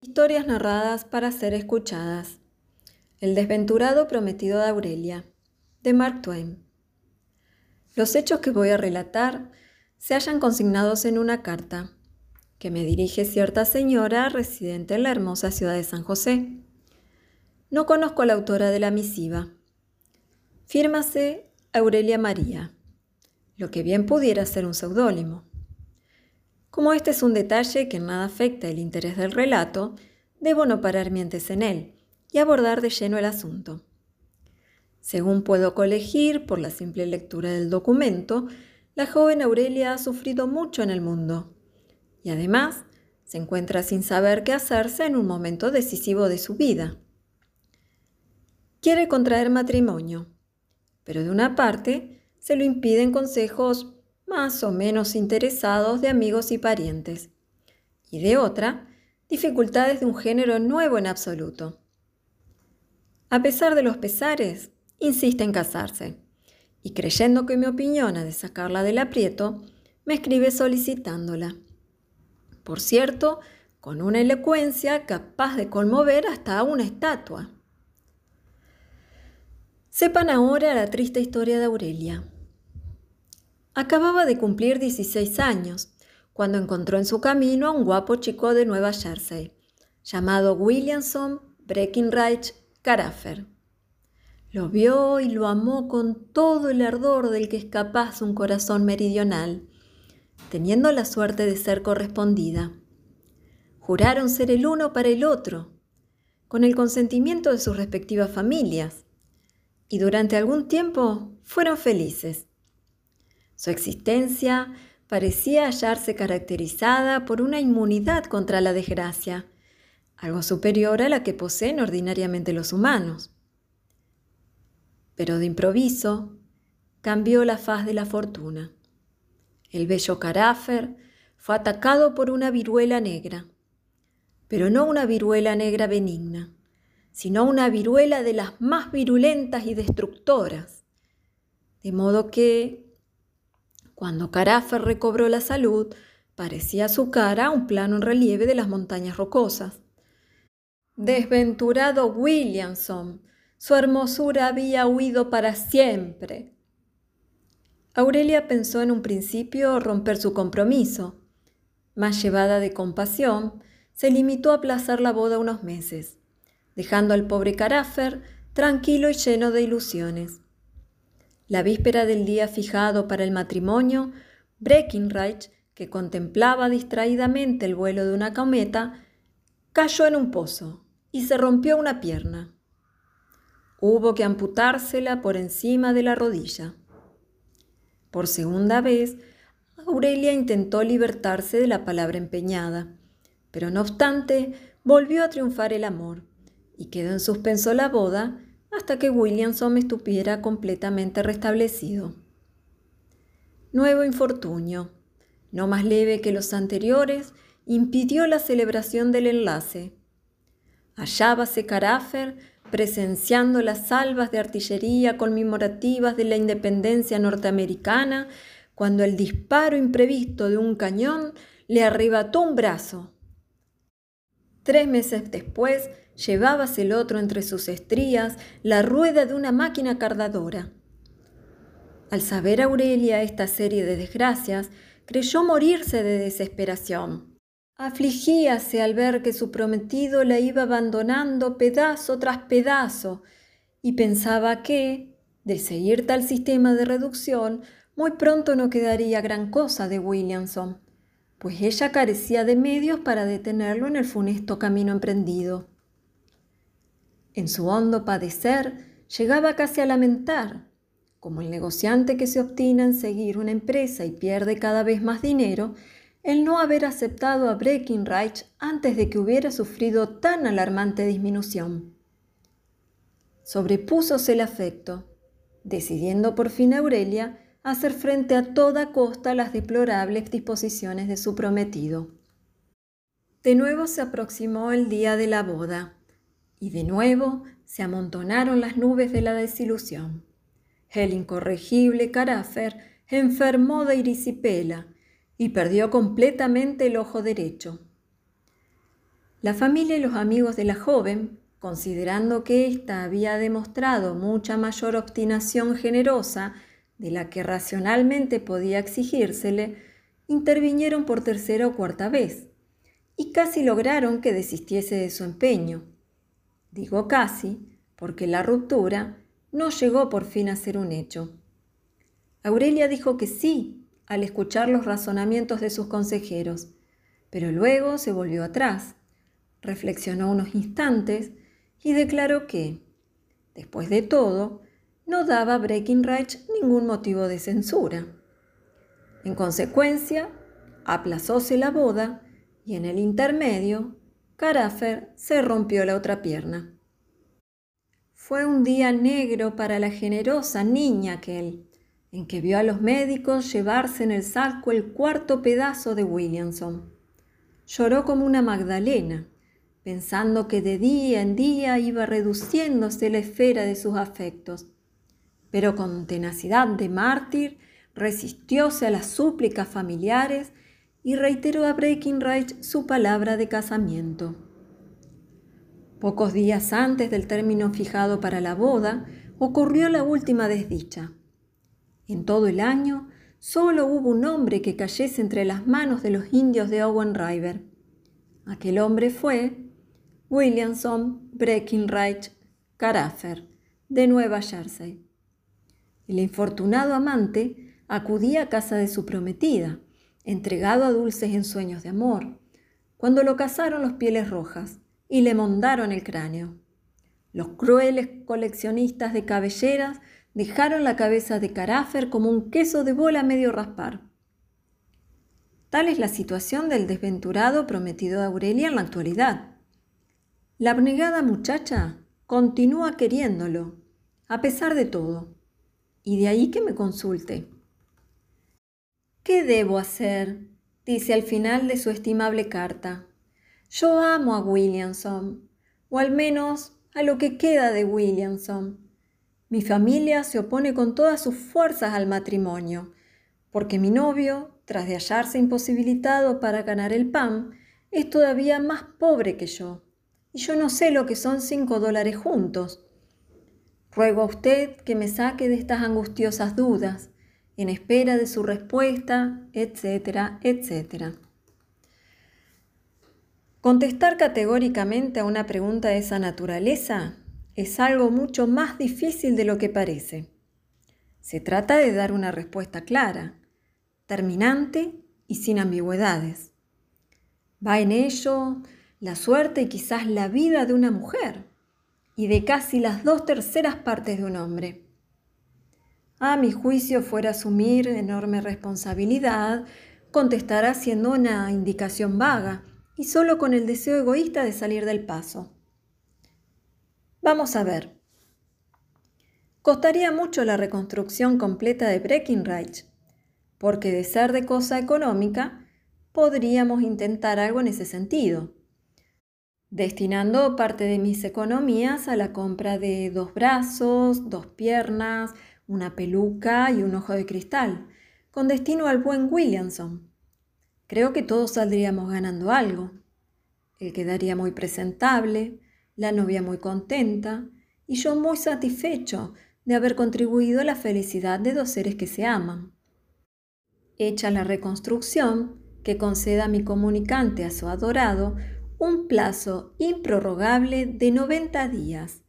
Historias narradas para ser escuchadas. El desventurado prometido de Aurelia, de Mark Twain. Los hechos que voy a relatar se hallan consignados en una carta que me dirige cierta señora residente en la hermosa ciudad de San José. No conozco a la autora de la misiva. Fírmase Aurelia María, lo que bien pudiera ser un seudónimo. Como este es un detalle que en nada afecta el interés del relato, debo no parar mientes en él y abordar de lleno el asunto. Según puedo colegir por la simple lectura del documento, la joven Aurelia ha sufrido mucho en el mundo y además se encuentra sin saber qué hacerse en un momento decisivo de su vida. Quiere contraer matrimonio, pero de una parte se lo impiden consejos más o menos interesados de amigos y parientes, y de otra, dificultades de un género nuevo en absoluto. A pesar de los pesares, insiste en casarse, y creyendo que mi opinión ha de sacarla del aprieto, me escribe solicitándola. Por cierto, con una elocuencia capaz de conmover hasta una estatua. Sepan ahora la triste historia de Aurelia. Acababa de cumplir 16 años cuando encontró en su camino a un guapo chico de Nueva Jersey, llamado Williamson Breckinridge Carafer. Lo vio y lo amó con todo el ardor del que es capaz un corazón meridional, teniendo la suerte de ser correspondida. Juraron ser el uno para el otro, con el consentimiento de sus respectivas familias, y durante algún tiempo fueron felices. Su existencia parecía hallarse caracterizada por una inmunidad contra la desgracia, algo superior a la que poseen ordinariamente los humanos. Pero de improviso cambió la faz de la fortuna. El bello Carafer fue atacado por una viruela negra, pero no una viruela negra benigna, sino una viruela de las más virulentas y destructoras, de modo que cuando Carafer recobró la salud, parecía su cara un plano en relieve de las montañas rocosas. Desventurado Williamson, su hermosura había huido para siempre. Aurelia pensó en un principio romper su compromiso. Más llevada de compasión, se limitó a aplazar la boda unos meses, dejando al pobre Carafer tranquilo y lleno de ilusiones. La víspera del día fijado para el matrimonio, Breckinridge, que contemplaba distraídamente el vuelo de una cometa, cayó en un pozo y se rompió una pierna. Hubo que amputársela por encima de la rodilla. Por segunda vez, Aurelia intentó libertarse de la palabra empeñada, pero no obstante volvió a triunfar el amor y quedó en suspenso la boda hasta que Williamson estuviera completamente restablecido. Nuevo infortunio, no más leve que los anteriores, impidió la celebración del enlace. Hallábase Carafer presenciando las salvas de artillería conmemorativas de la independencia norteamericana cuando el disparo imprevisto de un cañón le arrebató un brazo. Tres meses después, llevábase el otro entre sus estrías la rueda de una máquina cardadora. Al saber Aurelia esta serie de desgracias, creyó morirse de desesperación. Afligíase al ver que su prometido la iba abandonando pedazo tras pedazo y pensaba que, de seguir tal sistema de reducción, muy pronto no quedaría gran cosa de Williamson, pues ella carecía de medios para detenerlo en el funesto camino emprendido. En su hondo padecer llegaba casi a lamentar, como el negociante que se obstina en seguir una empresa y pierde cada vez más dinero, el no haber aceptado a Breckinridge antes de que hubiera sufrido tan alarmante disminución. Sobrepúsose el afecto, decidiendo por fin Aurelia hacer frente a toda costa las deplorables disposiciones de su prometido. De nuevo se aproximó el día de la boda y de nuevo se amontonaron las nubes de la desilusión. El incorregible Carafer enfermó de irisipela y perdió completamente el ojo derecho. La familia y los amigos de la joven, considerando que ésta había demostrado mucha mayor obstinación generosa de la que racionalmente podía exigírsele, intervinieron por tercera o cuarta vez, y casi lograron que desistiese de su empeño. Digo casi, porque la ruptura no llegó por fin a ser un hecho. Aurelia dijo que sí al escuchar los razonamientos de sus consejeros, pero luego se volvió atrás, reflexionó unos instantes y declaró que, después de todo, no daba a Breckinridge ningún motivo de censura. En consecuencia, aplazóse la boda y en el intermedio, Carafer se rompió la otra pierna. Fue un día negro para la generosa niña aquel, en que vio a los médicos llevarse en el saco el cuarto pedazo de Williamson. Lloró como una Magdalena, pensando que de día en día iba reduciéndose la esfera de sus afectos. Pero con tenacidad de mártir resistióse a las súplicas familiares y reiteró a Breckinridge su palabra de casamiento. Pocos días antes del término fijado para la boda, ocurrió la última desdicha. En todo el año, solo hubo un hombre que cayese entre las manos de los indios de Owen River. Aquel hombre fue Williamson Breckinridge Carafer, de Nueva Jersey. El infortunado amante acudía a casa de su prometida, entregado a dulces ensueños de amor, cuando lo cazaron los pieles rojas y le mondaron el cráneo. Los crueles coleccionistas de cabelleras dejaron la cabeza de Carafer como un queso de bola medio raspar. Tal es la situación del desventurado prometido de Aurelia en la actualidad. La abnegada muchacha continúa queriéndolo, a pesar de todo, y de ahí que me consulte. ¿Qué debo hacer? dice al final de su estimable carta. Yo amo a Williamson, o al menos a lo que queda de Williamson. Mi familia se opone con todas sus fuerzas al matrimonio, porque mi novio, tras de hallarse imposibilitado para ganar el pan, es todavía más pobre que yo, y yo no sé lo que son cinco dólares juntos. Ruego a usted que me saque de estas angustiosas dudas, en espera de su respuesta, etcétera, etcétera. Contestar categóricamente a una pregunta de esa naturaleza es algo mucho más difícil de lo que parece. Se trata de dar una respuesta clara, terminante y sin ambigüedades. Va en ello la suerte y quizás la vida de una mujer y de casi las dos terceras partes de un hombre. A mi juicio fuera asumir enorme responsabilidad contestar haciendo una indicación vaga y solo con el deseo egoísta de salir del paso. Vamos a ver. Costaría mucho la reconstrucción completa de Breckinridge, porque de ser de cosa económica, podríamos intentar algo en ese sentido, destinando parte de mis economías a la compra de dos brazos, dos piernas, una peluca y un ojo de cristal, con destino al buen Williamson, Creo que todos saldríamos ganando algo. Él quedaría muy presentable, la novia muy contenta y yo muy satisfecho de haber contribuido a la felicidad de dos seres que se aman. Hecha la reconstrucción, que conceda mi comunicante a su adorado un plazo improrrogable de 90 días,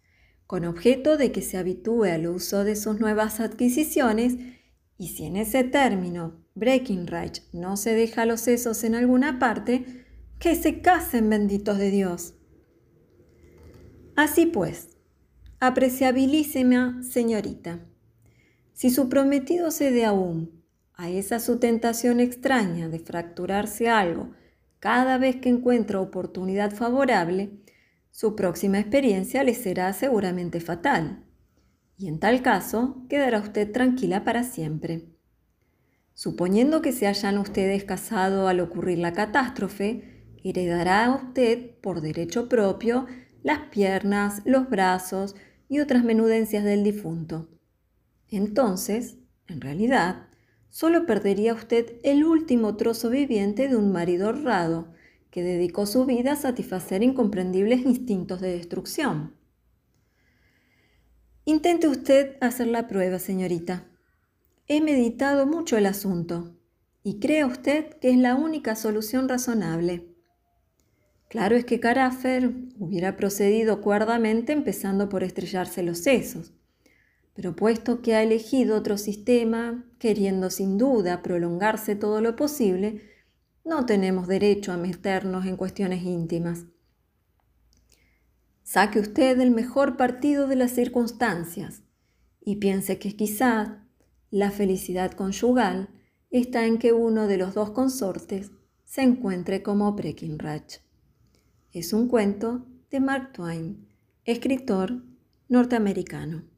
con objeto de que se habitúe al uso de sus nuevas adquisiciones y si en ese término Breckinridge no se deja los sesos en alguna parte, que se casen benditos de Dios. Así pues, apreciabilísima señorita, si su prometido cede aún a esa su tentación extraña de fracturarse algo cada vez que encuentra oportunidad favorable, su próxima experiencia le será seguramente fatal y en tal caso quedará usted tranquila para siempre. Suponiendo que se hayan ustedes casado al ocurrir la catástrofe, heredará usted por derecho propio las piernas, los brazos y otras menudencias del difunto. Entonces, en realidad, solo perdería usted el último trozo viviente de un marido honrado, que dedicó su vida a satisfacer incomprendibles instintos de destrucción. Intente usted hacer la prueba, señorita. He meditado mucho el asunto y cree usted que es la única solución razonable. Claro es que Carafer hubiera procedido cuerdamente empezando por estrellarse los sesos, pero puesto que ha elegido otro sistema, queriendo sin duda prolongarse todo lo posible, no tenemos derecho a meternos en cuestiones íntimas. Saque usted el mejor partido de las circunstancias y piense que quizás la felicidad conyugal está en que uno de los dos consortes se encuentre como Breckinridge. Es un cuento de Mark Twain, escritor norteamericano.